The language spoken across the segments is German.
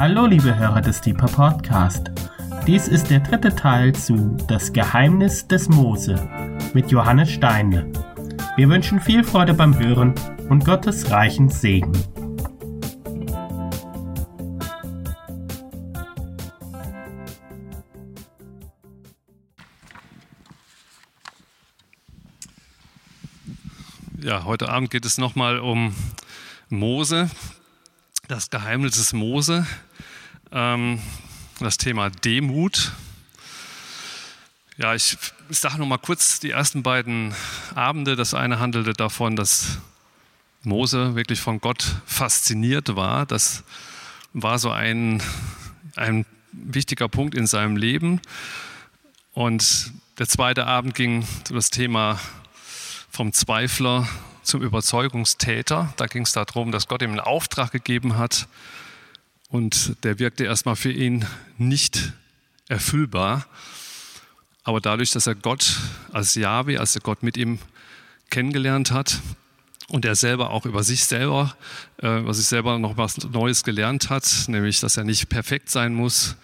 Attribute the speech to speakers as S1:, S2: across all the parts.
S1: Hallo liebe Hörer des Deeper Podcast. Dies ist der dritte Teil zu Das Geheimnis des Mose mit Johannes Steine. Wir wünschen viel Freude beim Hören und Gottes reichen Segen.
S2: Ja, heute Abend geht es nochmal um Mose, das Geheimnis des Mose, ähm, das Thema Demut. Ja, ich, ich sage noch mal kurz die ersten beiden Abende. Das eine handelte davon, dass Mose wirklich von Gott fasziniert war. Das war so ein, ein wichtiger Punkt in seinem Leben. Und der zweite Abend ging um das Thema vom Zweifler zum Überzeugungstäter. Da ging es darum, dass Gott ihm einen Auftrag gegeben hat und der wirkte erstmal für ihn nicht erfüllbar. Aber dadurch, dass er Gott als Jahwe, als er Gott mit ihm kennengelernt hat und er selber auch über sich selber, äh, über sich selber noch was Neues gelernt hat, nämlich, dass er nicht perfekt sein muss,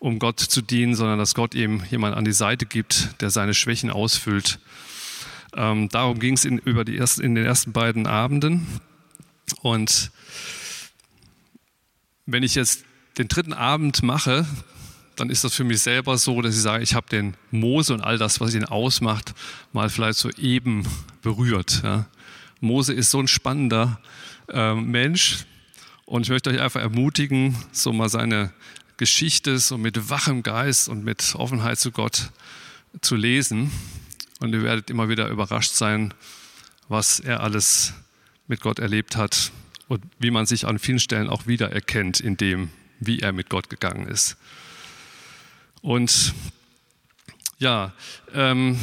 S2: um Gott zu dienen, sondern dass Gott ihm jemand an die Seite gibt, der seine Schwächen ausfüllt ähm, darum ging es in, in den ersten beiden Abenden. Und wenn ich jetzt den dritten Abend mache, dann ist das für mich selber so, dass ich sage, ich habe den Mose und all das, was ihn ausmacht, mal vielleicht so eben berührt. Ja. Mose ist so ein spannender äh, Mensch und ich möchte euch einfach ermutigen, so mal seine Geschichte so mit wachem Geist und mit Offenheit zu Gott zu lesen. Und ihr werdet immer wieder überrascht sein, was er alles mit Gott erlebt hat und wie man sich an vielen Stellen auch wiedererkennt in dem, wie er mit Gott gegangen ist. Und ja, ähm,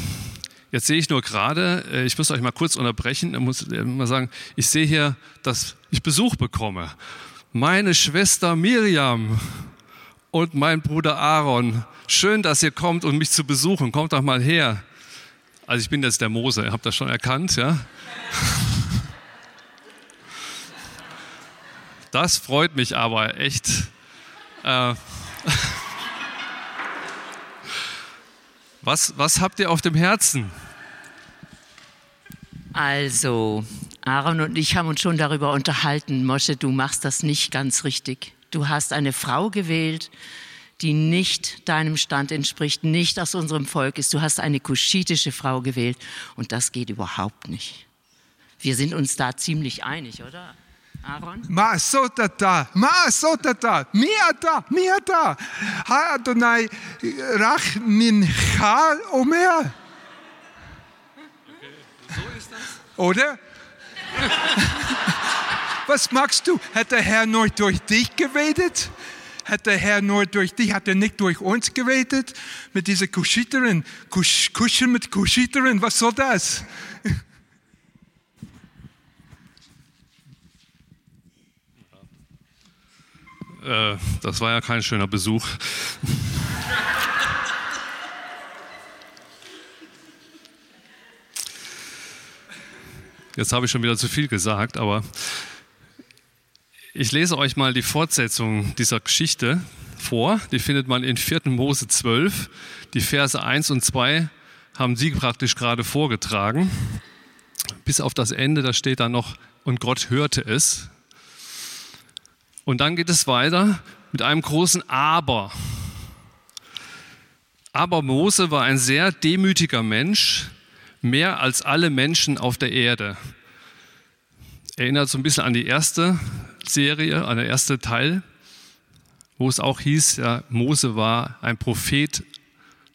S2: jetzt sehe ich nur gerade, äh, ich muss euch mal kurz unterbrechen, ich muss mal sagen, ich sehe hier, dass ich Besuch bekomme. Meine Schwester Miriam und mein Bruder Aaron, schön, dass ihr kommt, um mich zu besuchen. Kommt doch mal her. Also ich bin jetzt der Mose, ihr habt das schon erkannt, ja? Das freut mich aber echt. Äh, was, was habt ihr auf dem Herzen?
S3: Also, Aaron und ich haben uns schon darüber unterhalten. Mosche, du machst das nicht ganz richtig. Du hast eine Frau gewählt, die nicht deinem Stand entspricht, nicht aus unserem Volk ist. Du hast eine kuschitische Frau gewählt und das geht überhaupt nicht. Wir sind uns da ziemlich einig, oder? Aaron?
S4: Maasotata, Maasotata, Miata, Miata, Ha Adonai, Rach Mincha Omer.
S2: So ist das.
S4: Oder? Was magst du? Hat der Herr nur durch dich geredet? Hat der Herr nur durch dich, hat er nicht durch uns geredet? Mit dieser Kuschiterin, Kusch, Kuschen mit Kuschiterin, was soll das?
S2: Äh, das war ja kein schöner Besuch. Jetzt habe ich schon wieder zu viel gesagt, aber ich lese euch mal die Fortsetzung dieser Geschichte vor. Die findet man in 4. Mose 12. Die Verse 1 und 2 haben Sie praktisch gerade vorgetragen. Bis auf das Ende, da steht dann noch, und Gott hörte es. Und dann geht es weiter mit einem großen Aber. Aber Mose war ein sehr demütiger Mensch, mehr als alle Menschen auf der Erde. Erinnert so ein bisschen an die erste Serie, der erste Teil, wo es auch hieß, ja, Mose war ein Prophet.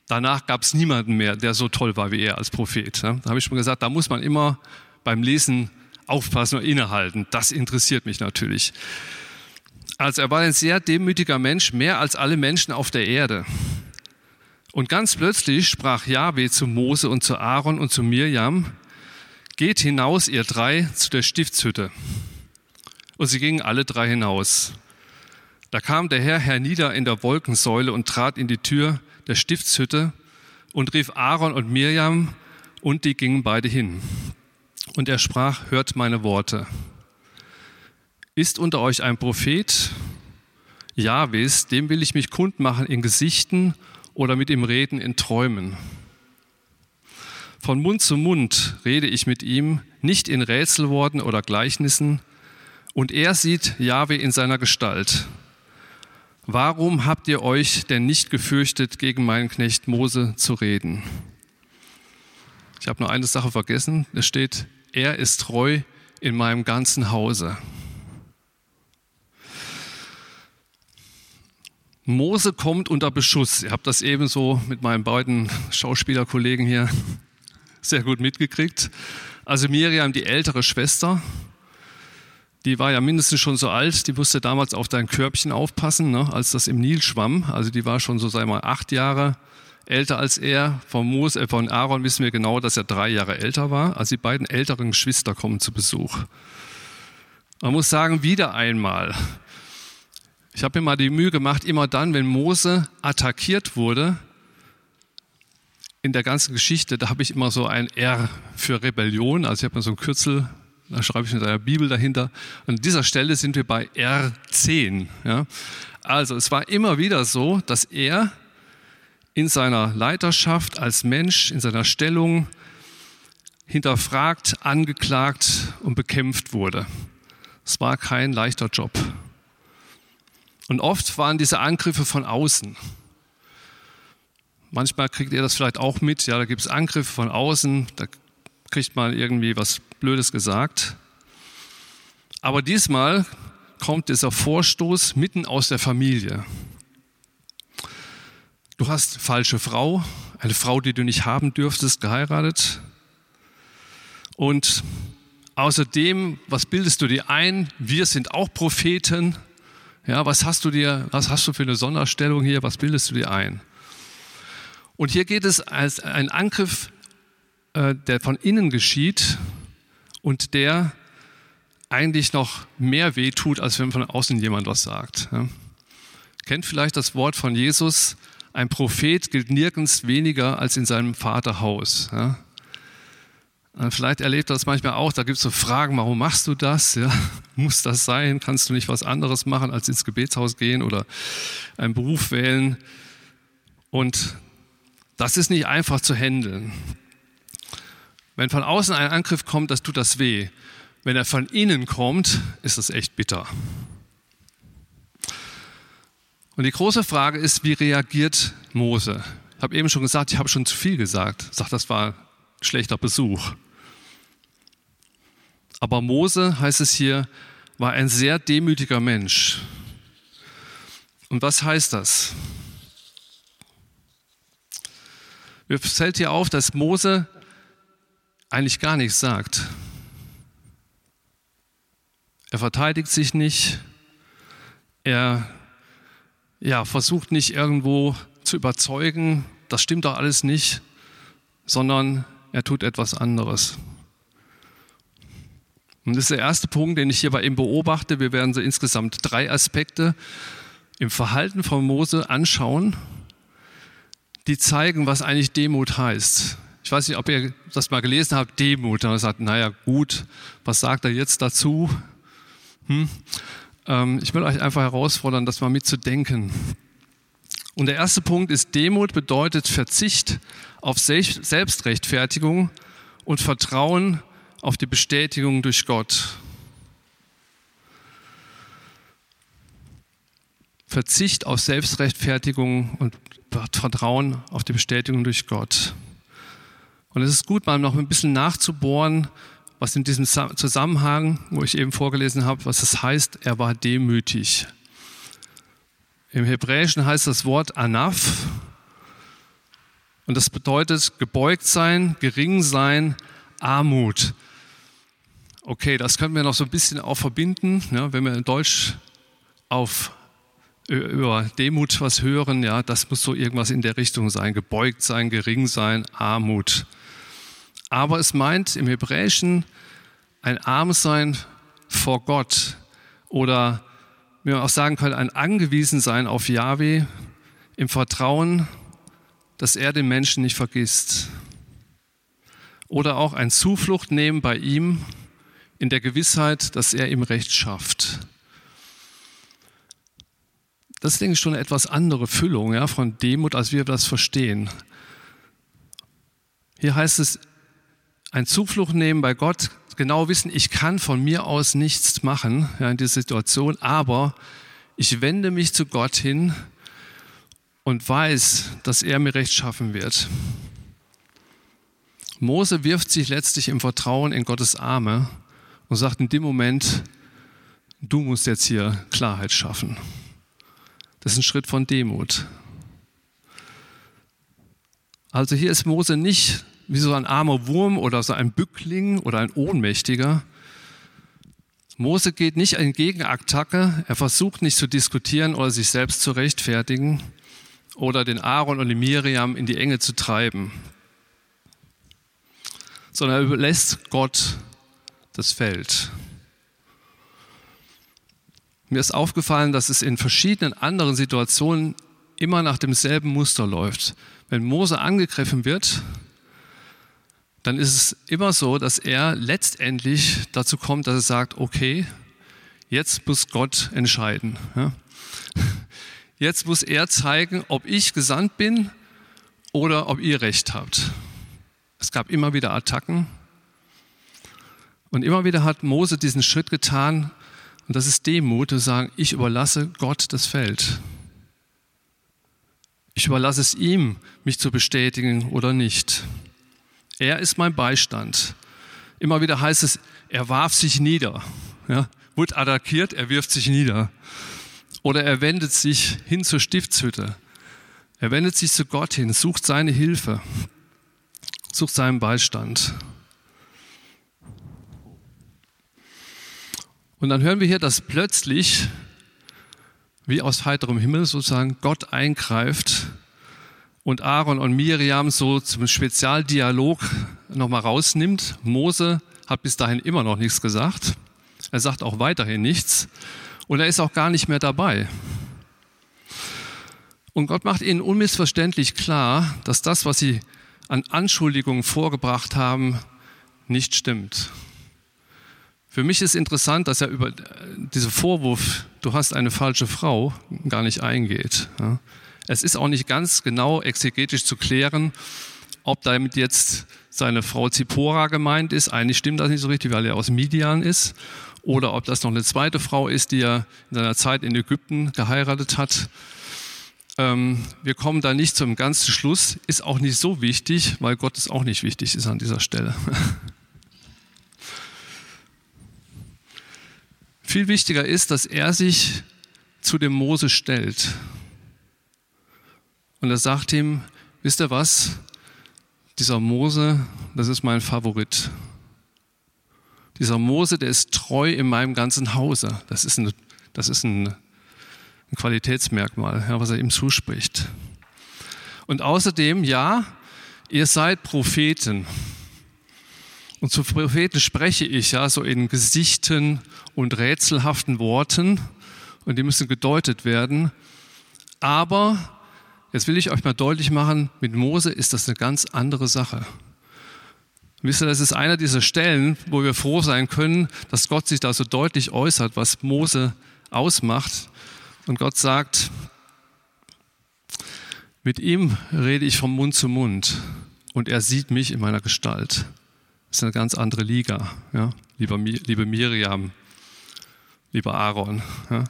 S2: Danach gab es niemanden mehr, der so toll war wie er als Prophet. Da habe ich schon gesagt, da muss man immer beim Lesen aufpassen und innehalten. Das interessiert mich natürlich. Also er war ein sehr demütiger Mensch, mehr als alle Menschen auf der Erde. Und ganz plötzlich sprach Yahweh zu Mose und zu Aaron und zu Mirjam, geht hinaus, ihr drei, zu der Stiftshütte. Und sie gingen alle drei hinaus. Da kam der Herr hernieder in der Wolkensäule und trat in die Tür der Stiftshütte und rief Aaron und Mirjam, und die gingen beide hin. Und er sprach, hört meine Worte. Ist unter euch ein Prophet? Jahwes, dem will ich mich kundmachen in Gesichten oder mit ihm reden in Träumen. Von Mund zu Mund rede ich mit ihm, nicht in Rätselworten oder Gleichnissen, und er sieht Jahwe in seiner Gestalt. Warum habt ihr euch denn nicht gefürchtet, gegen meinen Knecht Mose zu reden? Ich habe nur eine Sache vergessen. Es steht, er ist treu in meinem ganzen Hause. Mose kommt unter Beschuss. Ihr habt das ebenso mit meinen beiden Schauspielerkollegen hier sehr gut mitgekriegt. Also Miriam, die ältere Schwester, die war ja mindestens schon so alt, die musste damals auf dein Körbchen aufpassen, ne, als das im Nil schwamm. Also die war schon so, sei mal, acht Jahre älter als er. Von, Mose, äh, von Aaron wissen wir genau, dass er drei Jahre älter war. Also die beiden älteren Geschwister kommen zu Besuch. Man muss sagen, wieder einmal. Ich habe mir mal die Mühe gemacht, immer dann, wenn Mose attackiert wurde, in der ganzen Geschichte, da habe ich immer so ein R für Rebellion. Also ich habe mir so ein Kürzel da schreibe ich mit einer Bibel dahinter. An dieser Stelle sind wir bei R10. Ja. Also es war immer wieder so, dass er in seiner Leiterschaft als Mensch, in seiner Stellung hinterfragt, angeklagt und bekämpft wurde. Es war kein leichter Job. Und oft waren diese Angriffe von außen. Manchmal kriegt ihr das vielleicht auch mit, ja, da gibt es Angriffe von außen, da kriegt man irgendwie was Blödes gesagt. Aber diesmal kommt dieser Vorstoß mitten aus der Familie. Du hast falsche Frau, eine Frau, die du nicht haben dürftest, geheiratet. Und außerdem, was bildest du dir ein? Wir sind auch Propheten. Ja, was hast du dir, was hast du für eine Sonderstellung hier? Was bildest du dir ein? Und hier geht es als ein Angriff, der von innen geschieht und der eigentlich noch mehr wehtut, als wenn von außen jemand was sagt. Kennt vielleicht das Wort von Jesus, ein Prophet gilt nirgends weniger als in seinem Vaterhaus. Ja. Vielleicht erlebt er das manchmal auch, da gibt es so Fragen, warum machst du das? Ja, muss das sein? Kannst du nicht was anderes machen, als ins Gebetshaus gehen oder einen Beruf wählen? Und das ist nicht einfach zu handeln. Wenn von außen ein Angriff kommt, das tut das weh. Wenn er von innen kommt, ist das echt bitter. Und die große Frage ist, wie reagiert Mose? Ich habe eben schon gesagt, ich habe schon zu viel gesagt. Ich sage, das war ein schlechter Besuch. Aber Mose, heißt es hier, war ein sehr demütiger Mensch. Und was heißt das? Mir fällt hier auf, dass Mose eigentlich gar nichts sagt. Er verteidigt sich nicht. Er ja, versucht nicht irgendwo zu überzeugen, das stimmt doch alles nicht, sondern er tut etwas anderes. Und das ist der erste Punkt, den ich hier bei ihm beobachte. Wir werden so insgesamt drei Aspekte im Verhalten von Mose anschauen, die zeigen, was eigentlich Demut heißt. Ich weiß nicht, ob ihr das mal gelesen habt, Demut. Er sagt, naja, gut, was sagt er jetzt dazu? Hm? Ähm, ich will euch einfach herausfordern, das mal mitzudenken. Und der erste Punkt ist, Demut bedeutet Verzicht auf Selbstrechtfertigung und Vertrauen auf die Bestätigung durch Gott. Verzicht auf Selbstrechtfertigung und Vertrauen auf die Bestätigung durch Gott. Und es ist gut, mal noch ein bisschen nachzubohren, was in diesem Zusammenhang, wo ich eben vorgelesen habe, was das heißt, er war demütig. Im Hebräischen heißt das Wort Anaf und das bedeutet gebeugt sein, gering sein, Armut. Okay, das können wir noch so ein bisschen auch verbinden, ja, wenn wir in Deutsch auf über Demut was hören, ja, das muss so irgendwas in der Richtung sein, gebeugt sein, gering sein, Armut. Aber es meint im Hebräischen ein Armsein vor Gott oder wie man auch sagen könnte, ein Angewiesensein auf Yahweh im Vertrauen, dass er den Menschen nicht vergisst. Oder auch ein Zuflucht nehmen bei ihm in der Gewissheit, dass er ihm Recht schafft. das ist, denke ich, schon eine etwas andere Füllung ja, von Demut, als wir das verstehen. Hier heißt es, ein Zuflucht nehmen bei Gott, genau wissen, ich kann von mir aus nichts machen ja, in dieser Situation, aber ich wende mich zu Gott hin und weiß, dass er mir Recht schaffen wird. Mose wirft sich letztlich im Vertrauen in Gottes Arme und sagt in dem Moment, du musst jetzt hier Klarheit schaffen. Das ist ein Schritt von Demut. Also hier ist Mose nicht wie so ein armer Wurm oder so ein Bückling oder ein Ohnmächtiger. Mose geht nicht in Gegenattacke, er versucht nicht zu diskutieren oder sich selbst zu rechtfertigen oder den Aaron und die Miriam in die Enge zu treiben, sondern er überlässt Gott das Feld. Mir ist aufgefallen, dass es in verschiedenen anderen Situationen immer nach demselben Muster läuft. Wenn Mose angegriffen wird, dann ist es immer so, dass er letztendlich dazu kommt, dass er sagt, okay, jetzt muss Gott entscheiden. Jetzt muss er zeigen, ob ich gesandt bin oder ob ihr recht habt. Es gab immer wieder Attacken. Und immer wieder hat Mose diesen Schritt getan, und das ist Demut, zu sagen, ich überlasse Gott das Feld. Ich überlasse es ihm, mich zu bestätigen oder nicht. Er ist mein Beistand. Immer wieder heißt es, er warf sich nieder. Ja, wurde attackiert, er wirft sich nieder. Oder er wendet sich hin zur Stiftshütte. Er wendet sich zu Gott hin, sucht seine Hilfe, sucht seinen Beistand. Und dann hören wir hier, dass plötzlich, wie aus heiterem Himmel sozusagen, Gott eingreift und Aaron und Miriam so zum Spezialdialog nochmal rausnimmt. Mose hat bis dahin immer noch nichts gesagt. Er sagt auch weiterhin nichts. Und er ist auch gar nicht mehr dabei. Und Gott macht ihnen unmissverständlich klar, dass das, was sie an Anschuldigungen vorgebracht haben, nicht stimmt. Für mich ist interessant, dass er über diesen Vorwurf, du hast eine falsche Frau, gar nicht eingeht. Es ist auch nicht ganz genau exegetisch zu klären, ob damit jetzt seine Frau Zippora gemeint ist. Eigentlich stimmt das nicht so richtig, weil er aus Midian ist. Oder ob das noch eine zweite Frau ist, die er in seiner Zeit in Ägypten geheiratet hat. Ähm, wir kommen da nicht zum ganzen Schluss. Ist auch nicht so wichtig, weil Gott es auch nicht wichtig ist an dieser Stelle. Viel wichtiger ist, dass er sich zu dem Mose stellt. Und er sagt ihm, wisst ihr was? Dieser Mose, das ist mein Favorit. Dieser Mose, der ist treu in meinem ganzen Hause. Das ist ein, das ist ein, ein Qualitätsmerkmal, ja, was er ihm zuspricht. Und außerdem, ja, ihr seid Propheten. Und zu Propheten spreche ich ja so in Gesichten und rätselhaften Worten und die müssen gedeutet werden. Aber jetzt will ich euch mal deutlich machen, mit Mose ist das eine ganz andere Sache. Wisst ihr, das ist einer dieser Stellen, wo wir froh sein können, dass Gott sich da so deutlich äußert, was Mose ausmacht. Und Gott sagt, mit ihm rede ich vom Mund zu Mund und er sieht mich in meiner Gestalt. Das ist eine ganz andere Liga. Ja? Liebe Miriam, lieber Aaron. Ja?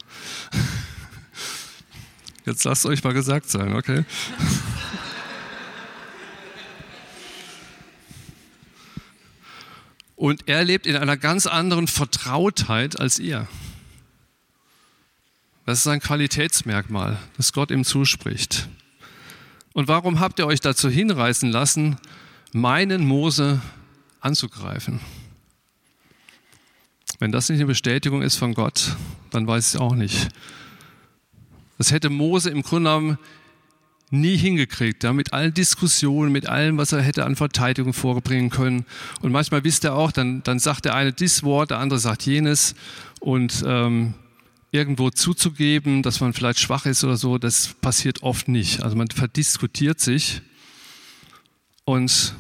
S2: Jetzt lasst euch mal gesagt sein, okay? Und er lebt in einer ganz anderen Vertrautheit als ihr. Das ist ein Qualitätsmerkmal, das Gott ihm zuspricht. Und warum habt ihr euch dazu hinreißen lassen, meinen Mose anzugreifen. Wenn das nicht eine Bestätigung ist von Gott, dann weiß ich auch nicht. Das hätte Mose im Grunde genommen nie hingekriegt, ja, mit allen Diskussionen, mit allem, was er hätte an Verteidigung vorbringen können. Und manchmal wisst ihr auch, dann, dann sagt der eine dieses Wort, der andere sagt jenes. Und ähm, irgendwo zuzugeben, dass man vielleicht schwach ist oder so, das passiert oft nicht. Also man verdiskutiert sich. Und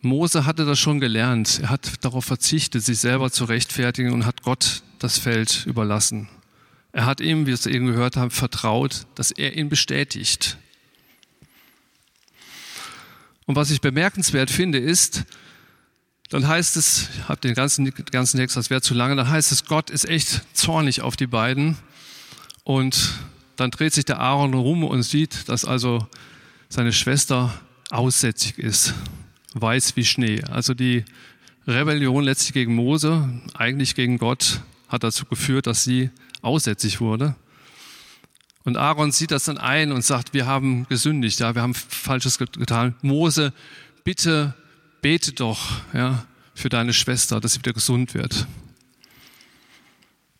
S2: Mose hatte das schon gelernt. Er hat darauf verzichtet, sich selber zu rechtfertigen und hat Gott das Feld überlassen. Er hat ihm, wie wir es eben gehört haben, vertraut, dass er ihn bestätigt. Und was ich bemerkenswert finde, ist, dann heißt es, ich habe den ganzen, ganzen Text, das wäre zu lange, dann heißt es, Gott ist echt zornig auf die beiden. Und dann dreht sich der Aaron rum und sieht, dass also seine Schwester aussätzig ist, weiß wie Schnee. Also die Rebellion letztlich gegen Mose, eigentlich gegen Gott, hat dazu geführt, dass sie aussätzig wurde. Und Aaron sieht das dann ein und sagt, wir haben gesündigt, ja, wir haben Falsches getan. Mose, bitte bete doch ja, für deine Schwester, dass sie wieder gesund wird.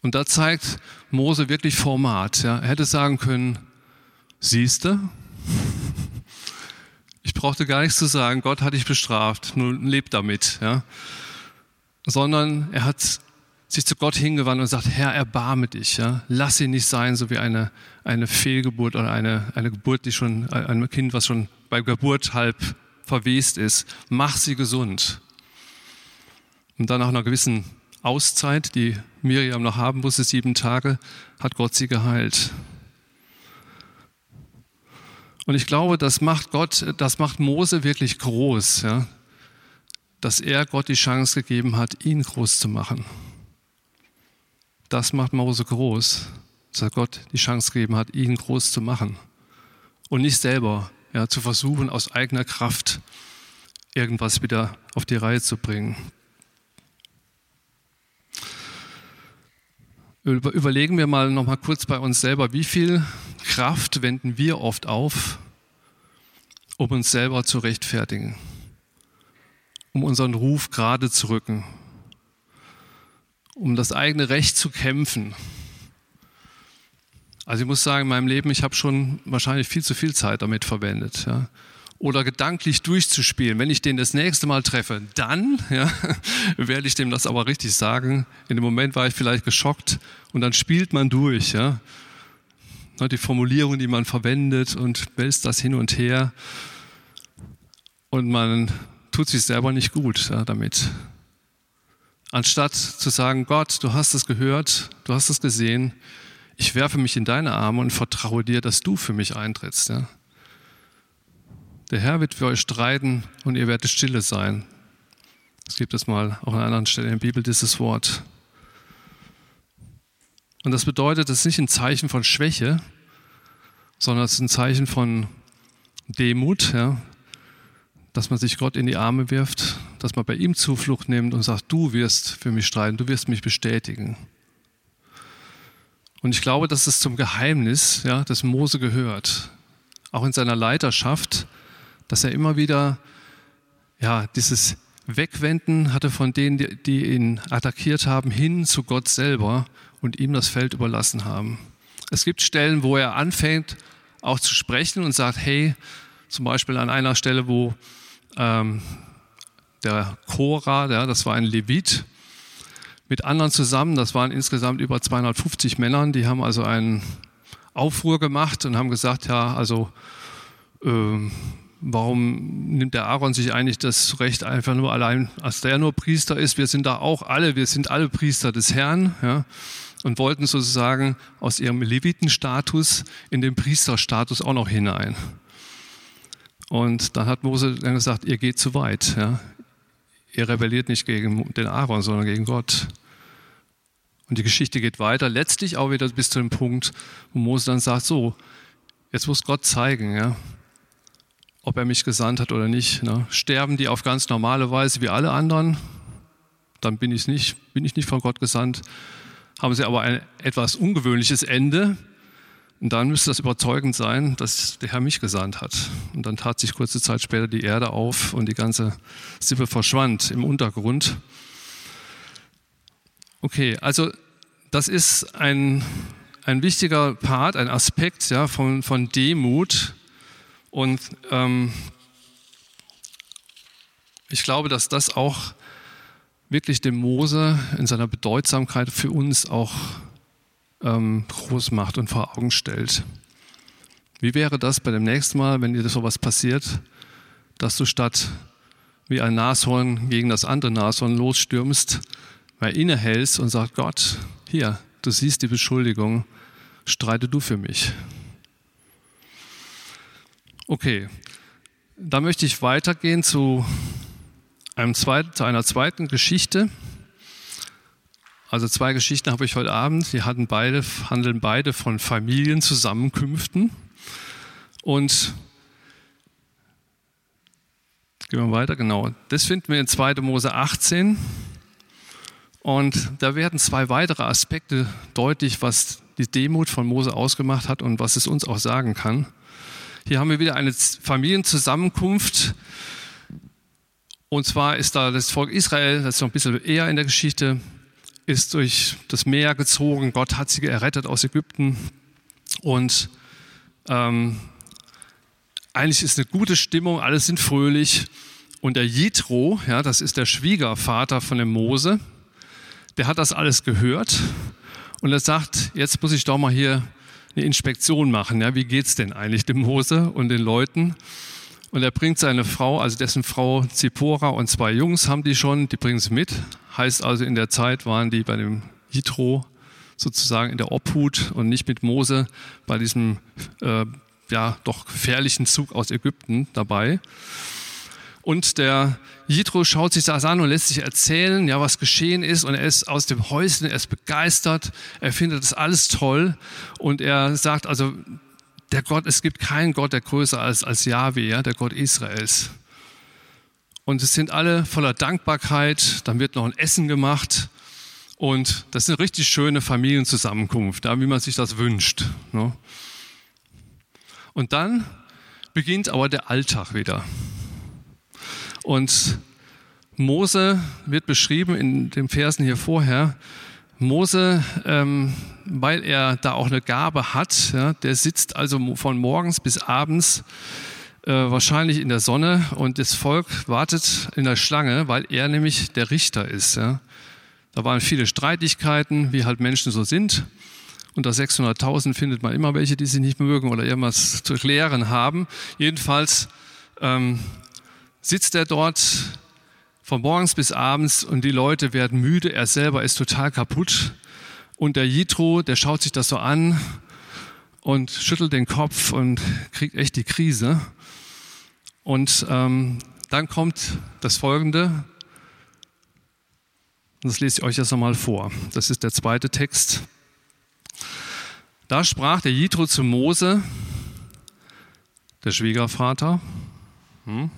S2: Und da zeigt Mose wirklich Format. Ja. Er hätte sagen können, siehste, ich brauchte gar nichts zu sagen, Gott hat dich bestraft, nun leb damit. Ja. Sondern er hat sich zu Gott hingewandt und sagt, Herr, erbarme dich, ja? lass sie nicht sein, so wie eine, eine Fehlgeburt oder eine, eine Geburt, die schon, ein Kind, was schon bei Geburt halb verwest ist. Mach sie gesund. Und dann nach einer gewissen Auszeit, die Miriam noch haben musste, sieben Tage, hat Gott sie geheilt. Und ich glaube, das macht Gott, das macht Mose wirklich groß, ja? dass er Gott die Chance gegeben hat, ihn groß zu machen. Das macht Mose groß, dass Gott die Chance gegeben hat, ihn groß zu machen. Und nicht selber ja, zu versuchen, aus eigener Kraft irgendwas wieder auf die Reihe zu bringen. Überlegen wir mal noch mal kurz bei uns selber, wie viel Kraft wenden wir oft auf, um uns selber zu rechtfertigen, um unseren Ruf gerade zu rücken, um das eigene Recht zu kämpfen. Also ich muss sagen, in meinem Leben, ich habe schon wahrscheinlich viel zu viel Zeit damit verwendet. Ja. Oder gedanklich durchzuspielen. Wenn ich den das nächste Mal treffe, dann ja, werde ich dem das aber richtig sagen. In dem Moment war ich vielleicht geschockt und dann spielt man durch. Ja. Die Formulierung, die man verwendet und wälzt das hin und her. Und man tut sich selber nicht gut ja, damit. Anstatt zu sagen, Gott, du hast es gehört, du hast es gesehen, ich werfe mich in deine Arme und vertraue dir, dass du für mich eintrittst. Ja? Der Herr wird für euch streiten und ihr werdet stille sein. Es gibt es mal auch an einer anderen Stelle in der Bibel dieses Wort. Und das bedeutet, es ist nicht ein Zeichen von Schwäche, sondern es ist ein Zeichen von Demut, ja? dass man sich Gott in die Arme wirft, dass man bei ihm Zuflucht nimmt und sagt, du wirst für mich streiten, du wirst mich bestätigen. Und ich glaube, dass es zum Geheimnis ja, des Mose gehört, auch in seiner Leiterschaft, dass er immer wieder ja, dieses Wegwenden hatte von denen, die, ihn attackiert haben, hin zu Gott selber und ihm das Feld überlassen haben. Es gibt Stellen, wo er anfängt, auch zu sprechen und sagt, hey, zum Beispiel an einer Stelle, wo ähm, der Chora, ja, das war ein Levit, mit anderen zusammen, das waren insgesamt über 250 Männern, die haben also einen Aufruhr gemacht und haben gesagt, ja, also äh, warum nimmt der Aaron sich eigentlich das Recht einfach nur allein, als der nur Priester ist, wir sind da auch alle, wir sind alle Priester des Herrn, ja, und wollten sozusagen aus ihrem Levitenstatus in den Priesterstatus auch noch hinein. Und dann hat Mose dann gesagt, ihr geht zu weit. Ja. Ihr rebelliert nicht gegen den Aaron, sondern gegen Gott. Und die Geschichte geht weiter, letztlich auch wieder bis zu dem Punkt, wo Mose dann sagt, so, jetzt muss Gott zeigen, ja, ob er mich gesandt hat oder nicht. Ne. Sterben die auf ganz normale Weise wie alle anderen, dann bin ich nicht, bin ich nicht von Gott gesandt. Haben sie aber ein etwas ungewöhnliches Ende, und dann müsste das überzeugend sein, dass der Herr mich gesandt hat. Und dann tat sich kurze Zeit später die Erde auf und die ganze Sippe verschwand im Untergrund. Okay, also das ist ein, ein wichtiger Part, ein Aspekt ja, von, von Demut. Und ähm, ich glaube, dass das auch wirklich dem Mose in seiner Bedeutsamkeit für uns auch ähm, groß macht und vor Augen stellt. Wie wäre das bei dem nächsten Mal, wenn dir sowas passiert, dass du statt wie ein Nashorn gegen das andere Nashorn losstürmst, mal innehältst und sagst, Gott, hier, du siehst die Beschuldigung, streite du für mich. Okay, da möchte ich weitergehen zu, einem zweiten, zu einer zweiten Geschichte. Also zwei Geschichten habe ich heute Abend. Die hatten beide, handeln beide von Familienzusammenkünften. Und gehen wir weiter, genau. Das finden wir in 2. Mose 18. Und da werden zwei weitere Aspekte deutlich, was die Demut von Mose ausgemacht hat und was es uns auch sagen kann. Hier haben wir wieder eine Familienzusammenkunft. Und zwar ist da das Volk Israel, das ist noch ein bisschen eher in der Geschichte, ist durch das Meer gezogen. Gott hat sie errettet aus Ägypten. Und ähm, eigentlich ist eine gute Stimmung, alle sind fröhlich. Und der Jitro, ja, das ist der Schwiegervater von dem Mose, der hat das alles gehört und er sagt, jetzt muss ich doch mal hier eine Inspektion machen. Ja, wie geht's denn eigentlich dem Mose und den Leuten? Und er bringt seine Frau, also dessen Frau Zippora und zwei Jungs haben die schon, die bringen sie mit. Heißt also, in der Zeit waren die bei dem Jitro sozusagen in der Obhut und nicht mit Mose bei diesem äh, ja doch gefährlichen Zug aus Ägypten dabei. Und der Jitro schaut sich das an und lässt sich erzählen, ja, was geschehen ist. Und er ist aus dem Häuschen, er ist begeistert, er findet das alles toll. Und er sagt also, der Gott, es gibt keinen Gott, der größer ist als Yahweh, ja, der Gott Israels. Und es sind alle voller Dankbarkeit. Dann wird noch ein Essen gemacht. Und das ist eine richtig schöne Familienzusammenkunft, ja, wie man sich das wünscht. Ne? Und dann beginnt aber der Alltag wieder. Und Mose wird beschrieben in den Versen hier vorher. Mose, ähm, weil er da auch eine Gabe hat, ja, der sitzt also von morgens bis abends äh, wahrscheinlich in der Sonne und das Volk wartet in der Schlange, weil er nämlich der Richter ist. Ja. Da waren viele Streitigkeiten, wie halt Menschen so sind. Unter 600.000 findet man immer welche, die sie nicht mögen oder irgendwas zu klären haben. Jedenfalls ähm, sitzt er dort von morgens bis abends und die Leute werden müde, er selber ist total kaputt und der Jitro, der schaut sich das so an und schüttelt den Kopf und kriegt echt die Krise. Und ähm, dann kommt das Folgende, das lese ich euch jetzt nochmal vor. Das ist der zweite Text. Da sprach der Jitro zu Mose, der Schwiegervater, hm?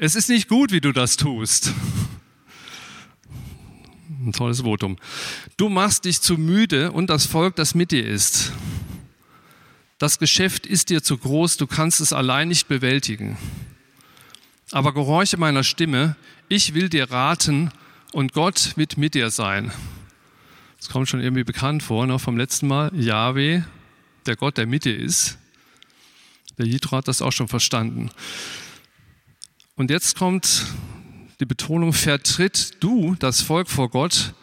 S2: Es ist nicht gut, wie du das tust. Ein tolles Votum. Du machst dich zu müde und das Volk, das mit dir ist. Das Geschäft ist dir zu groß, du kannst es allein nicht bewältigen. Aber gehorche meiner Stimme, ich will dir raten und Gott wird mit dir sein. Das kommt schon irgendwie bekannt vor, ne, vom letzten Mal. Yahweh, der Gott, der mit dir ist. Der Jitro hat das auch schon verstanden. Und jetzt kommt die Betonung, vertritt du das Volk vor Gott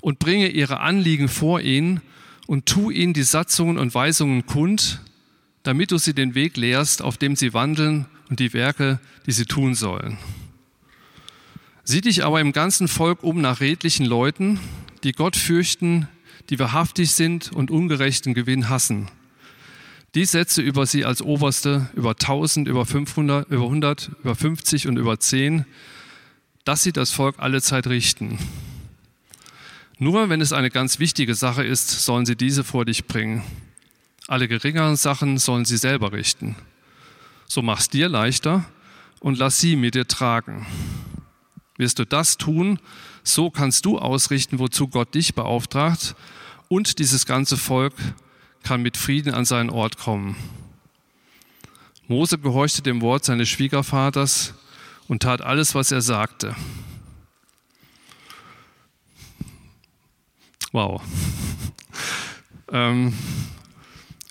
S2: und bringe ihre Anliegen vor ihn und tu ihnen die Satzungen und Weisungen kund, damit du sie den Weg lehrst, auf dem sie wandeln und die Werke, die sie tun sollen. Sieh dich aber im ganzen Volk um nach redlichen Leuten, die Gott fürchten, die wahrhaftig sind und ungerechten Gewinn hassen. Die setze über sie als Oberste über 1000, über 500, über 100, über 50 und über 10, dass sie das Volk alle Zeit richten. Nur wenn es eine ganz wichtige Sache ist, sollen sie diese vor dich bringen. Alle geringeren Sachen sollen sie selber richten. So mach's dir leichter und lass sie mit dir tragen. Wirst du das tun, so kannst du ausrichten, wozu Gott dich beauftragt und dieses ganze Volk kann mit Frieden an seinen Ort kommen. Mose gehorchte dem Wort seines Schwiegervaters und tat alles, was er sagte. Wow. Ähm,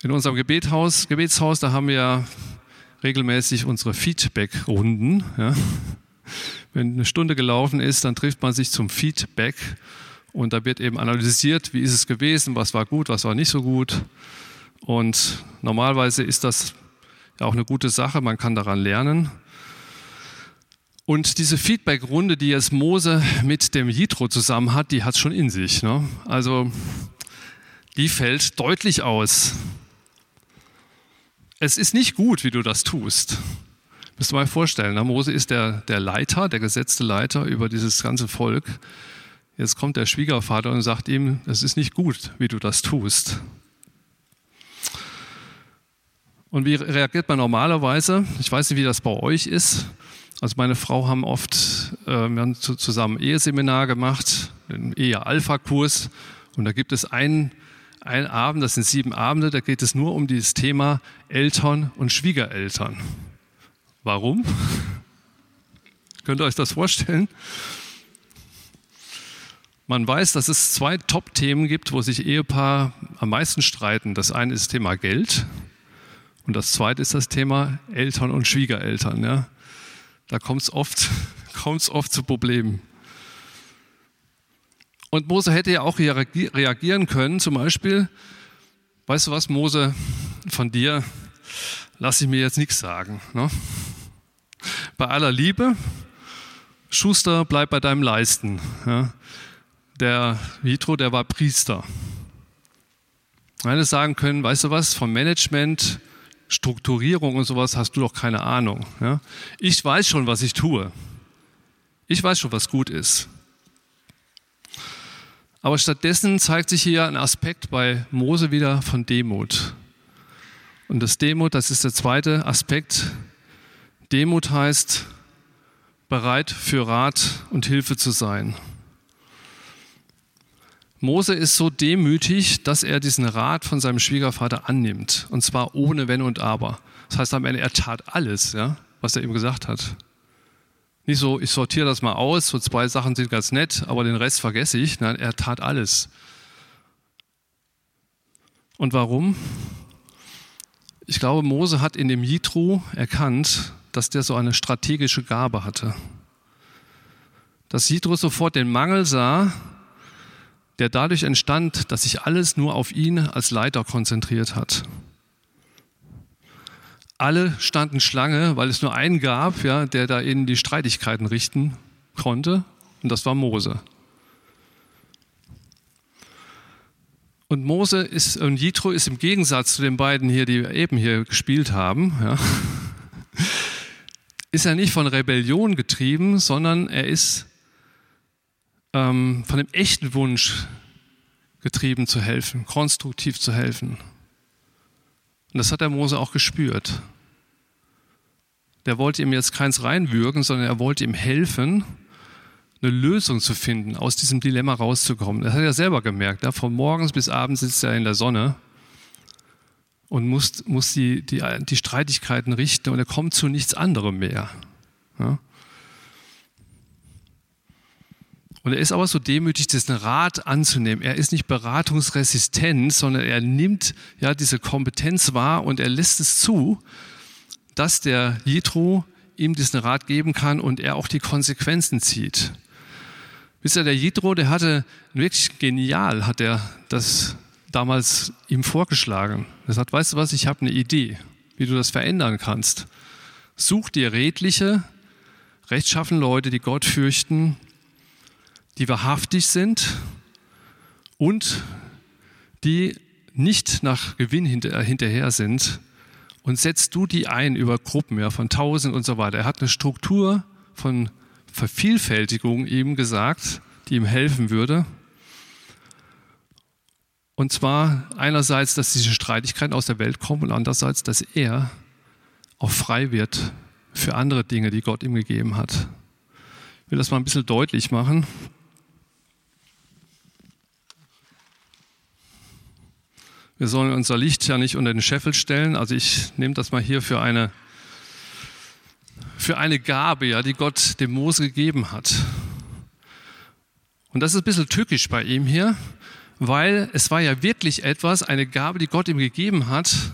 S2: in unserem Gebetshaus, Gebetshaus, da haben wir regelmäßig unsere Feedback-Runden. Ja. Wenn eine Stunde gelaufen ist, dann trifft man sich zum Feedback und da wird eben analysiert, wie ist es gewesen, was war gut, was war nicht so gut. Und normalerweise ist das ja auch eine gute Sache, man kann daran lernen. Und diese Feedback-Runde, die jetzt Mose mit dem Jitro zusammen hat, die hat es schon in sich. Ne? Also die fällt deutlich aus. Es ist nicht gut, wie du das tust. Müsst ihr mal vorstellen, ne? Mose ist der, der Leiter, der gesetzte Leiter über dieses ganze Volk. Jetzt kommt der Schwiegervater und sagt ihm, es ist nicht gut, wie du das tust. Und wie reagiert man normalerweise? Ich weiß nicht, wie das bei euch ist. Also meine Frau haben oft, äh, wir haben zusammen Eheseminar gemacht, einen Ehe-Alpha-Kurs. Und da gibt es einen, einen Abend, das sind sieben Abende, da geht es nur um dieses Thema Eltern und Schwiegereltern. Warum? Könnt ihr euch das vorstellen? Man weiß, dass es zwei Top-Themen gibt, wo sich Ehepaare am meisten streiten. Das eine ist das Thema Geld und das zweite ist das Thema Eltern und Schwiegereltern. Ja. Da kommt es oft, oft zu Problemen. Und Mose hätte ja auch reagieren können, zum Beispiel, weißt du was, Mose, von dir lasse ich mir jetzt nichts sagen. Ne? Bei aller Liebe, Schuster, bleib bei deinem Leisten. Ja? Der Vitro, der war Priester. Man hätte sagen können, weißt du was, vom Management Strukturierung und sowas hast du doch keine Ahnung. Ja? Ich weiß schon, was ich tue. Ich weiß schon, was gut ist. Aber stattdessen zeigt sich hier ein Aspekt bei Mose wieder von Demut. Und das Demut, das ist der zweite Aspekt. Demut heißt, bereit für Rat und Hilfe zu sein. Mose ist so demütig, dass er diesen Rat von seinem Schwiegervater annimmt. Und zwar ohne Wenn und Aber. Das heißt am Ende, er tat alles, ja, was er ihm gesagt hat. Nicht so, ich sortiere das mal aus, so zwei Sachen sind ganz nett, aber den Rest vergesse ich. Nein, er tat alles. Und warum? Ich glaube, Mose hat in dem Jitro erkannt, dass der so eine strategische Gabe hatte. Dass Jitro sofort den Mangel sah der dadurch entstand, dass sich alles nur auf ihn als Leiter konzentriert hat. Alle standen Schlange, weil es nur einen gab, ja, der da in die Streitigkeiten richten konnte, und das war Mose. Und Mose ist, und Jitro ist im Gegensatz zu den beiden hier, die eben hier gespielt haben, ja, ist er nicht von Rebellion getrieben, sondern er ist ähm, von dem echten Wunsch getrieben zu helfen, konstruktiv zu helfen. Und das hat der Mose auch gespürt. Der wollte ihm jetzt keins reinwürgen, sondern er wollte ihm helfen, eine Lösung zu finden, aus diesem Dilemma rauszukommen. Das hat er selber gemerkt. Ja? Von morgens bis abends sitzt er in der Sonne und muss, muss die, die, die Streitigkeiten richten und er kommt zu nichts anderem mehr. Ja? Und er ist aber so demütig, diesen Rat anzunehmen. Er ist nicht beratungsresistent, sondern er nimmt ja diese Kompetenz wahr und er lässt es zu, dass der Jitro ihm diesen Rat geben kann und er auch die Konsequenzen zieht. Wisst ihr, der Jitro, der hatte wirklich genial, hat er das damals ihm vorgeschlagen. Er sagt, weißt du was, ich habe eine Idee, wie du das verändern kannst. Such dir redliche, rechtschaffene Leute, die Gott fürchten die wahrhaftig sind und die nicht nach Gewinn hinter, hinterher sind. Und setzt du die ein über Gruppen ja, von tausend und so weiter. Er hat eine Struktur von Vervielfältigung ihm gesagt, die ihm helfen würde. Und zwar einerseits, dass diese Streitigkeiten aus der Welt kommen und andererseits, dass er auch frei wird für andere Dinge, die Gott ihm gegeben hat. Ich will das mal ein bisschen deutlich machen. Wir sollen unser Licht ja nicht unter den Scheffel stellen. Also ich nehme das mal hier für eine, für eine Gabe, ja, die Gott dem Mose gegeben hat. Und das ist ein bisschen tückisch bei ihm hier, weil es war ja wirklich etwas, eine Gabe, die Gott ihm gegeben hat,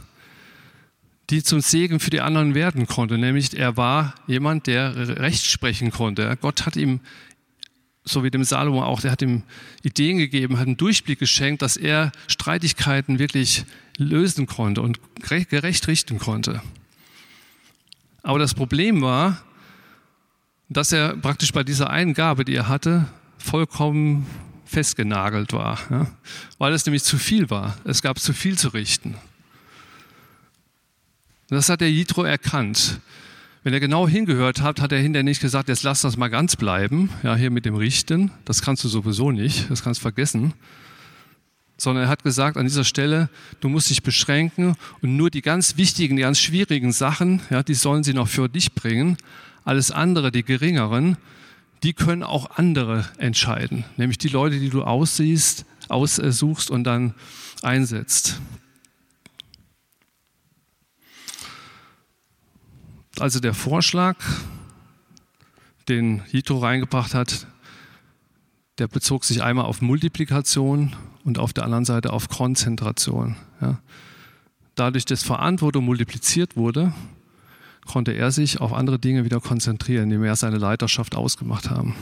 S2: die zum Segen für die anderen werden konnte. Nämlich er war jemand, der Recht sprechen konnte. Gott hat ihm so wie dem Salomo auch, der hat ihm Ideen gegeben, hat einen Durchblick geschenkt, dass er Streitigkeiten wirklich lösen konnte und gerecht richten konnte. Aber das Problem war, dass er praktisch bei dieser Eingabe, die er hatte, vollkommen festgenagelt war, ja? weil es nämlich zu viel war. Es gab zu viel zu richten. Das hat der Jitro erkannt. Wenn er genau hingehört hat, hat er hinterher nicht gesagt, jetzt lass das mal ganz bleiben, ja, hier mit dem Richten. Das kannst du sowieso nicht, das kannst du vergessen. Sondern er hat gesagt, an dieser Stelle, du musst dich beschränken und nur die ganz wichtigen, die ganz schwierigen Sachen, ja, die sollen sie noch für dich bringen. Alles andere, die geringeren, die können auch andere entscheiden. Nämlich die Leute, die du aussiehst, aussuchst und dann einsetzt. Also der Vorschlag, den Hito reingebracht hat, der bezog sich einmal auf Multiplikation und auf der anderen Seite auf Konzentration. Ja. Dadurch, dass Verantwortung multipliziert wurde, konnte er sich auf andere Dinge wieder konzentrieren, die mehr seine Leiterschaft ausgemacht haben.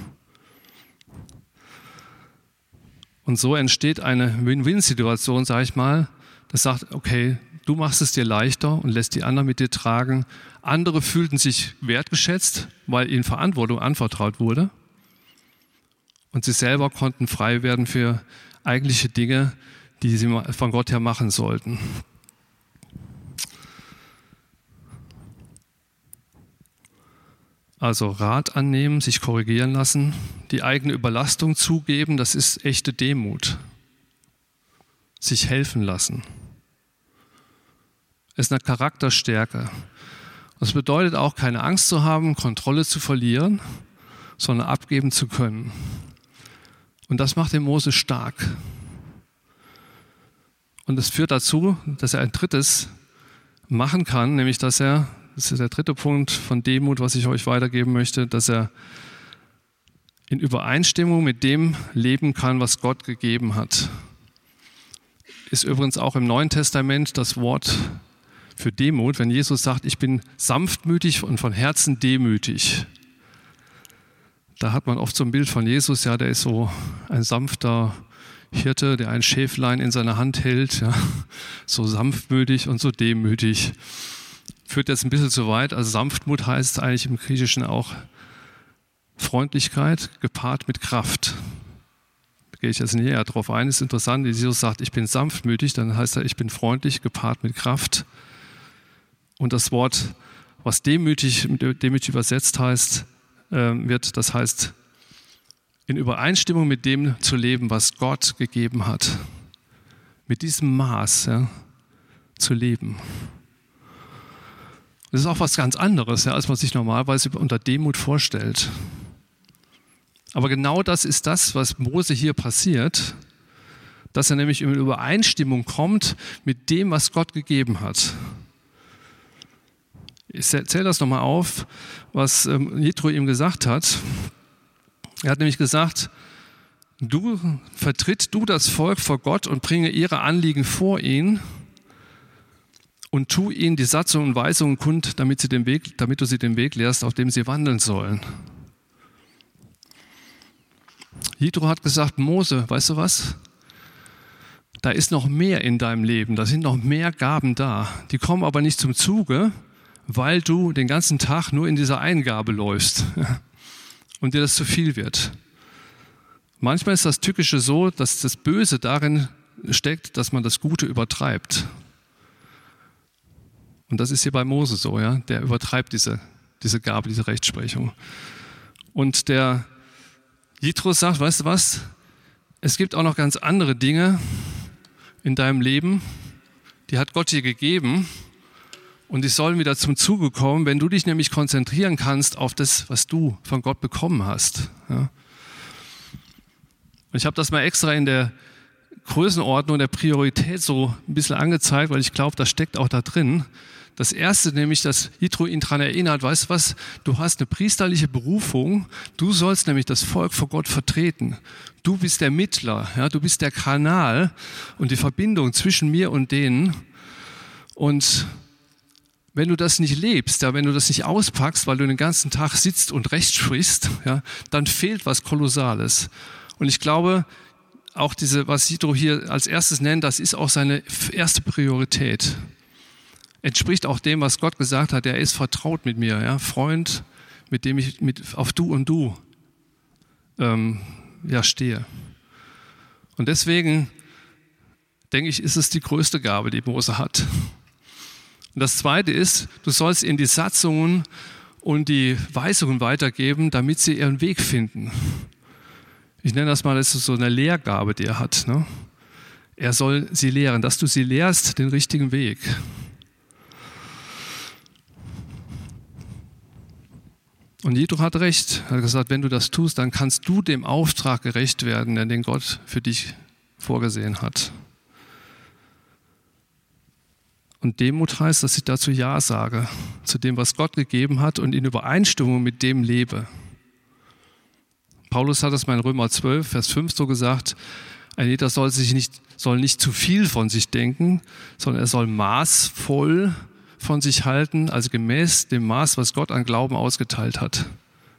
S2: Und so entsteht eine Win-Win-Situation, sage ich mal, das sagt, okay, du machst es dir leichter und lässt die anderen mit dir tragen. Andere fühlten sich wertgeschätzt, weil ihnen Verantwortung anvertraut wurde. Und sie selber konnten frei werden für eigentliche Dinge, die sie von Gott her machen sollten. Also Rat annehmen, sich korrigieren lassen, die eigene Überlastung zugeben, das ist echte Demut. Sich helfen lassen ist eine Charakterstärke. Das bedeutet auch, keine Angst zu haben, Kontrolle zu verlieren, sondern abgeben zu können. Und das macht den Mose stark. Und es führt dazu, dass er ein drittes machen kann, nämlich dass er, das ist der dritte Punkt von Demut, was ich euch weitergeben möchte, dass er in Übereinstimmung mit dem leben kann, was Gott gegeben hat. Ist übrigens auch im Neuen Testament das Wort für Demut, wenn Jesus sagt, ich bin sanftmütig und von Herzen demütig. Da hat man oft so ein Bild von Jesus, ja, der ist so ein sanfter Hirte, der ein Schäflein in seiner Hand hält, ja, so sanftmütig und so demütig. Führt jetzt ein bisschen zu weit. Also Sanftmut heißt eigentlich im Griechischen auch Freundlichkeit gepaart mit Kraft. Da gehe ich jetzt näher drauf ein. Ist interessant, Jesus sagt, ich bin sanftmütig, dann heißt er, ich bin freundlich gepaart mit Kraft. Und das Wort, was demütig, demütig übersetzt heißt, ähm, wird, das heißt, in Übereinstimmung mit dem zu leben, was Gott gegeben hat. Mit diesem Maß ja, zu leben. Das ist auch was ganz anderes, ja, als man sich normalerweise unter Demut vorstellt. Aber genau das ist das, was Mose hier passiert, dass er nämlich in Übereinstimmung kommt mit dem, was Gott gegeben hat. Ich zähle das nochmal auf, was ähm, Jethro ihm gesagt hat. Er hat nämlich gesagt, du vertritt du das Volk vor Gott und bringe ihre Anliegen vor ihn und tu ihnen die Satzungen und Weisungen kund, damit, sie den Weg, damit du sie den Weg lehrst, auf dem sie wandeln sollen. Jethro hat gesagt, Mose, weißt du was? Da ist noch mehr in deinem Leben, da sind noch mehr Gaben da. Die kommen aber nicht zum Zuge, weil du den ganzen Tag nur in dieser Eingabe läufst und dir das zu viel wird. Manchmal ist das Tückische so, dass das Böse darin steckt, dass man das Gute übertreibt. Und das ist hier bei Mose so, ja. Der übertreibt diese, diese Gabe, diese Rechtsprechung. Und der Jitro sagt, weißt du was? Es gibt auch noch ganz andere Dinge in deinem Leben, die hat Gott dir gegeben und die sollen wieder zum Zuge kommen, wenn du dich nämlich konzentrieren kannst auf das, was du von Gott bekommen hast. Ja. Und ich habe das mal extra in der Größenordnung der Priorität so ein bisschen angezeigt, weil ich glaube, das steckt auch da drin. Das erste nämlich, dass Jitro ihn daran erinnert, weißt du was, du hast eine priesterliche Berufung, du sollst nämlich das Volk vor Gott vertreten. Du bist der Mittler, ja, du bist der Kanal und die Verbindung zwischen mir und denen. Und wenn du das nicht lebst, ja, wenn du das nicht auspackst, weil du den ganzen Tag sitzt und recht sprichst, ja, dann fehlt was Kolossales. Und ich glaube, auch diese, was Sidro hier als erstes nennt, das ist auch seine erste Priorität. Entspricht auch dem, was Gott gesagt hat. Er ist vertraut mit mir, ja, Freund, mit dem ich mit, auf Du und Du ähm, ja, stehe. Und deswegen denke ich, ist es die größte Gabe, die Mose hat. Und das Zweite ist, du sollst ihnen die Satzungen und die Weisungen weitergeben, damit sie ihren Weg finden. Ich nenne das mal, das ist so eine Lehrgabe, die er hat. Ne? Er soll sie lehren, dass du sie lehrst, den richtigen Weg. Und Jethro hat recht. Er hat gesagt, wenn du das tust, dann kannst du dem Auftrag gerecht werden, den Gott für dich vorgesehen hat. Und Demut heißt, dass ich dazu Ja sage, zu dem, was Gott gegeben hat und in Übereinstimmung mit dem lebe. Paulus hat mal in Römer 12, Vers 5 so gesagt, ein jeder soll, sich nicht, soll nicht zu viel von sich denken, sondern er soll maßvoll von sich halten, also gemäß dem Maß, was Gott an Glauben ausgeteilt hat.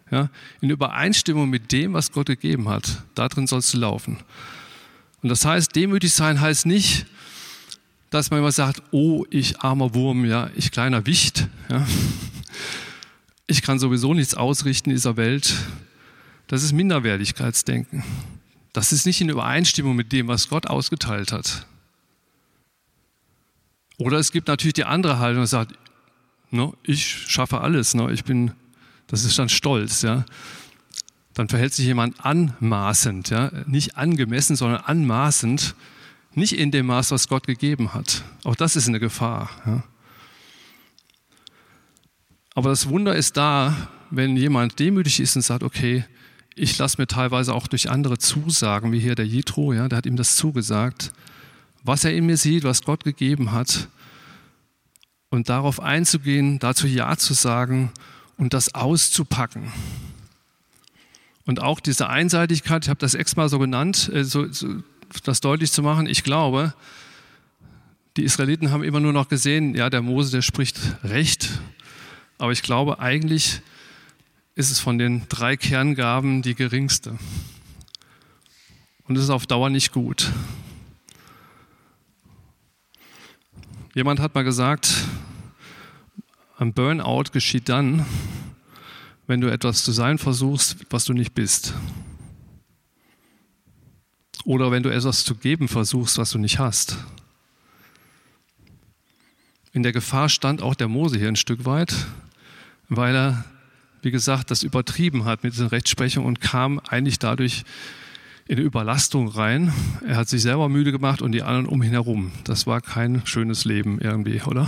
S2: Ja, in Übereinstimmung mit dem, was Gott gegeben hat. Darin sollst du laufen. Und das heißt, demütig sein heißt nicht, dass man immer sagt, oh, ich armer Wurm, ja, ich kleiner Wicht, ja. Ich kann sowieso nichts ausrichten in dieser Welt. Das ist Minderwertigkeitsdenken. Das ist nicht in Übereinstimmung mit dem, was Gott ausgeteilt hat. Oder es gibt natürlich die andere Haltung, die sagt, no, ich schaffe alles, no, ich bin, das ist dann Stolz, ja. Dann verhält sich jemand anmaßend, ja, nicht angemessen, sondern anmaßend, nicht in dem Maß, was Gott gegeben hat. Auch das ist eine Gefahr. Aber das Wunder ist da, wenn jemand demütig ist und sagt, okay, ich lasse mir teilweise auch durch andere zusagen, wie hier der Jitro, ja, der hat ihm das zugesagt, was er in mir sieht, was Gott gegeben hat, und darauf einzugehen, dazu Ja zu sagen und das auszupacken. Und auch diese Einseitigkeit, ich habe das extra so genannt, äh, so, so, das deutlich zu machen, ich glaube, die Israeliten haben immer nur noch gesehen, ja, der Mose, der spricht Recht, aber ich glaube, eigentlich ist es von den drei Kerngaben die geringste. Und es ist auf Dauer nicht gut. Jemand hat mal gesagt, ein Burnout geschieht dann, wenn du etwas zu sein versuchst, was du nicht bist. Oder wenn du etwas zu geben versuchst, was du nicht hast. In der Gefahr stand auch der Mose hier ein Stück weit, weil er wie gesagt, das übertrieben hat mit dieser Rechtsprechung und kam eigentlich dadurch in eine Überlastung rein. Er hat sich selber müde gemacht und die anderen um ihn herum. Das war kein schönes Leben irgendwie, oder?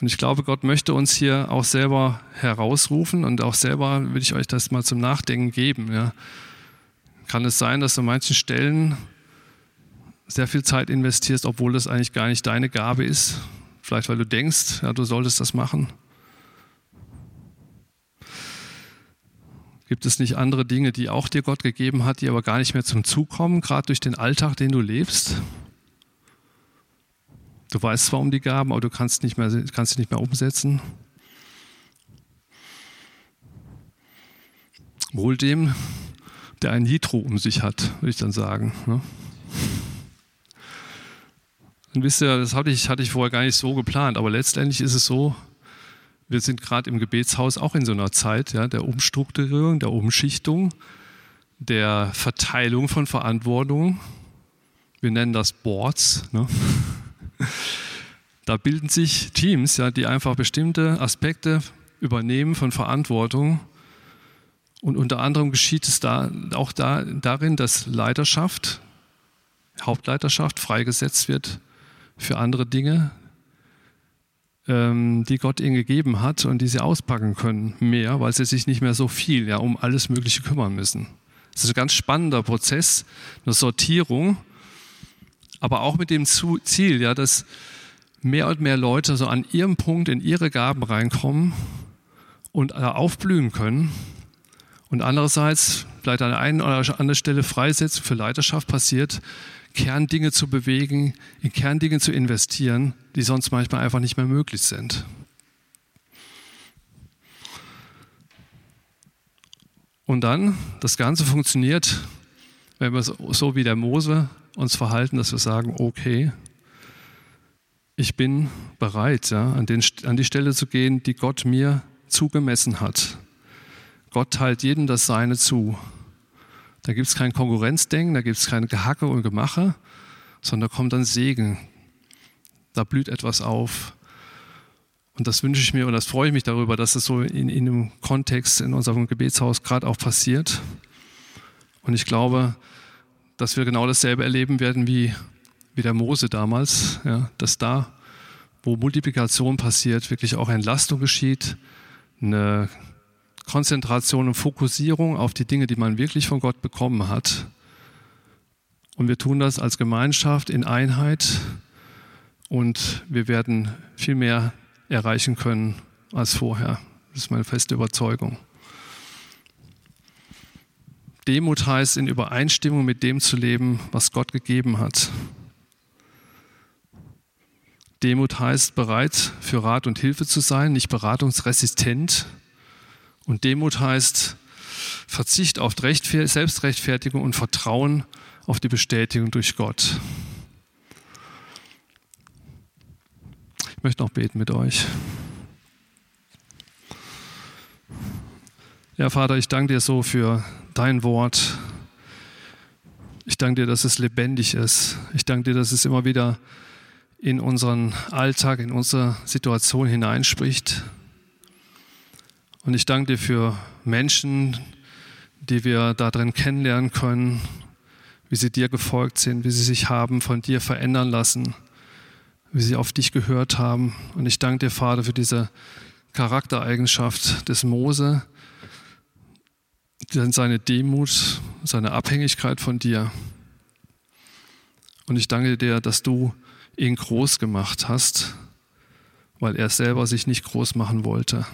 S2: Und ich glaube, Gott möchte uns hier auch selber herausrufen und auch selber will ich euch das mal zum Nachdenken geben. Ja. Kann es sein, dass du an manchen Stellen sehr viel Zeit investierst, obwohl das eigentlich gar nicht deine Gabe ist? Vielleicht weil du denkst, ja, du solltest das machen. Gibt es nicht andere Dinge, die auch dir Gott gegeben hat, die aber gar nicht mehr zum Zug kommen, gerade durch den Alltag, den du lebst? Du weißt zwar um die Gaben, aber du kannst, nicht mehr, kannst sie nicht mehr umsetzen. Wohl dem, der ein Nitro um sich hat, würde ich dann sagen. Ne? Und wisst ihr, das hatte ich, hatte ich vorher gar nicht so geplant, aber letztendlich ist es so, wir sind gerade im Gebetshaus auch in so einer Zeit ja, der Umstrukturierung, der Umschichtung, der Verteilung von Verantwortung. Wir nennen das Boards. Ne? Da bilden sich Teams, ja, die einfach bestimmte Aspekte übernehmen von Verantwortung. Und unter anderem geschieht es da, auch da, darin, dass Leiterschaft, Hauptleiterschaft freigesetzt wird für andere Dinge, ähm, die Gott ihnen gegeben hat und die sie auspacken können, mehr, weil sie sich nicht mehr so viel ja, um alles Mögliche kümmern müssen. Das ist ein ganz spannender Prozess, eine Sortierung, aber auch mit dem Ziel, ja, dass mehr und mehr Leute so an ihrem Punkt in ihre Gaben reinkommen und aufblühen können. Und andererseits vielleicht an der einen oder anderen Stelle Freisetzung für Leiterschaft passiert, Kerndinge zu bewegen, in Kerndinge zu investieren, die sonst manchmal einfach nicht mehr möglich sind. Und dann, das Ganze funktioniert, wenn wir so wie der Mose uns verhalten, dass wir sagen, okay, ich bin bereit, ja, an, den, an die Stelle zu gehen, die Gott mir zugemessen hat. Gott teilt jedem das Seine zu. Da gibt es kein Konkurrenzdenken, da gibt es keine Gehacke und Gemache, sondern da kommt dann Segen. Da blüht etwas auf. Und das wünsche ich mir und das freue ich mich darüber, dass es so in, in dem Kontext in unserem Gebetshaus gerade auch passiert. Und ich glaube, dass wir genau dasselbe erleben werden wie, wie der Mose damals, ja, dass da, wo Multiplikation passiert, wirklich auch Entlastung geschieht, eine Konzentration und Fokussierung auf die Dinge, die man wirklich von Gott bekommen hat. Und wir tun das als Gemeinschaft in Einheit und wir werden viel mehr erreichen können als vorher. Das ist meine feste Überzeugung. Demut heißt, in Übereinstimmung mit dem zu leben, was Gott gegeben hat. Demut heißt, bereit für Rat und Hilfe zu sein, nicht beratungsresistent. Und Demut heißt, Verzicht auf Selbstrechtfertigung und Vertrauen auf die Bestätigung durch Gott. Ich möchte noch beten mit euch. Ja, Vater, ich danke dir so für dein Wort. Ich danke dir, dass es lebendig ist. Ich danke dir, dass es immer wieder in unseren Alltag, in unsere Situation hineinspricht. Und ich danke dir für Menschen, die wir darin kennenlernen können, wie sie dir gefolgt sind, wie sie sich haben von dir verändern lassen, wie sie auf dich gehört haben. Und ich danke dir, Vater, für diese Charaktereigenschaft des Mose, seine Demut, seine Abhängigkeit von dir. Und ich danke dir, dass du ihn groß gemacht hast, weil er selber sich nicht groß machen wollte.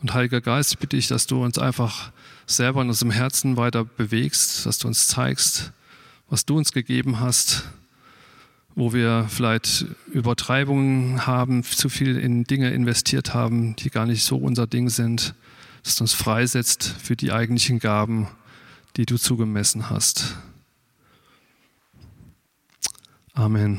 S2: Und Heiliger Geist, ich bitte dich, dass du uns einfach selber in unserem Herzen weiter bewegst, dass du uns zeigst, was du uns gegeben hast, wo wir vielleicht Übertreibungen haben, zu viel in Dinge investiert haben, die gar nicht so unser Ding sind dass du uns freisetzt für die eigentlichen Gaben, die du zugemessen hast. Amen.